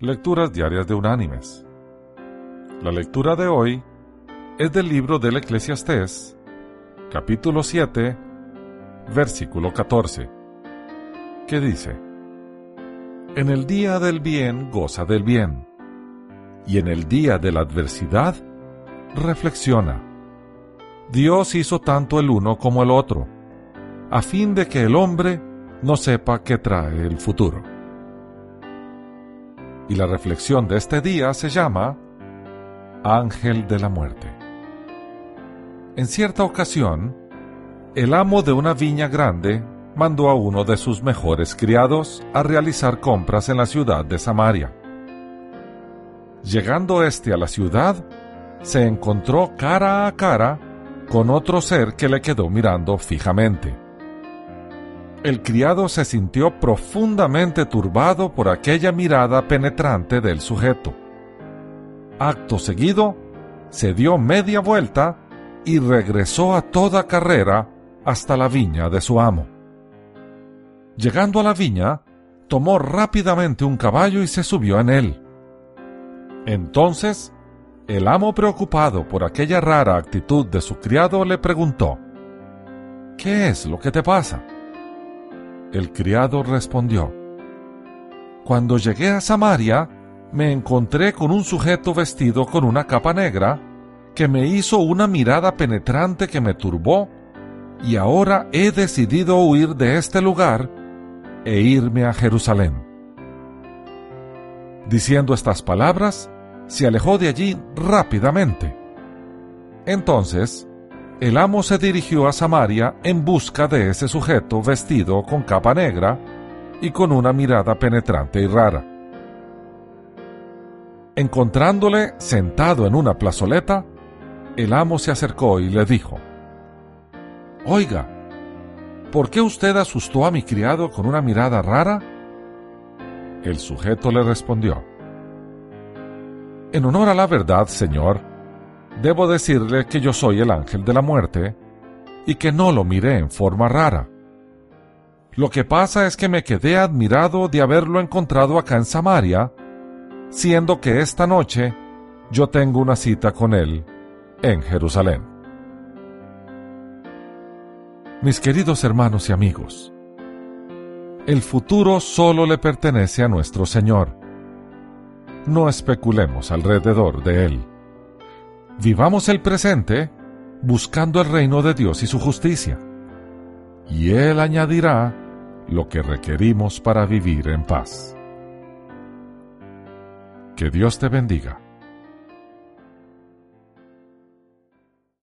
Lecturas Diarias de Unánimes. La lectura de hoy es del libro del Eclesiastés, capítulo 7, versículo 14, que dice, En el día del bien goza del bien, y en el día de la adversidad reflexiona. Dios hizo tanto el uno como el otro, a fin de que el hombre no sepa qué trae el futuro y la reflexión de este día se llama Ángel de la Muerte. En cierta ocasión, el amo de una viña grande mandó a uno de sus mejores criados a realizar compras en la ciudad de Samaria. Llegando éste a la ciudad, se encontró cara a cara con otro ser que le quedó mirando fijamente el criado se sintió profundamente turbado por aquella mirada penetrante del sujeto. Acto seguido, se dio media vuelta y regresó a toda carrera hasta la viña de su amo. Llegando a la viña, tomó rápidamente un caballo y se subió en él. Entonces, el amo preocupado por aquella rara actitud de su criado le preguntó, ¿Qué es lo que te pasa? El criado respondió, Cuando llegué a Samaria, me encontré con un sujeto vestido con una capa negra, que me hizo una mirada penetrante que me turbó, y ahora he decidido huir de este lugar e irme a Jerusalén. Diciendo estas palabras, se alejó de allí rápidamente. Entonces, el amo se dirigió a Samaria en busca de ese sujeto vestido con capa negra y con una mirada penetrante y rara. Encontrándole sentado en una plazoleta, el amo se acercó y le dijo, Oiga, ¿por qué usted asustó a mi criado con una mirada rara? El sujeto le respondió, En honor a la verdad, señor, debo decirle que yo soy el ángel de la muerte y que no lo miré en forma rara. Lo que pasa es que me quedé admirado de haberlo encontrado acá en Samaria, siendo que esta noche yo tengo una cita con él en Jerusalén. Mis queridos hermanos y amigos, el futuro solo le pertenece a nuestro Señor. No especulemos alrededor de él. Vivamos el presente buscando el reino de Dios y su justicia, y Él añadirá lo que requerimos para vivir en paz. Que Dios te bendiga.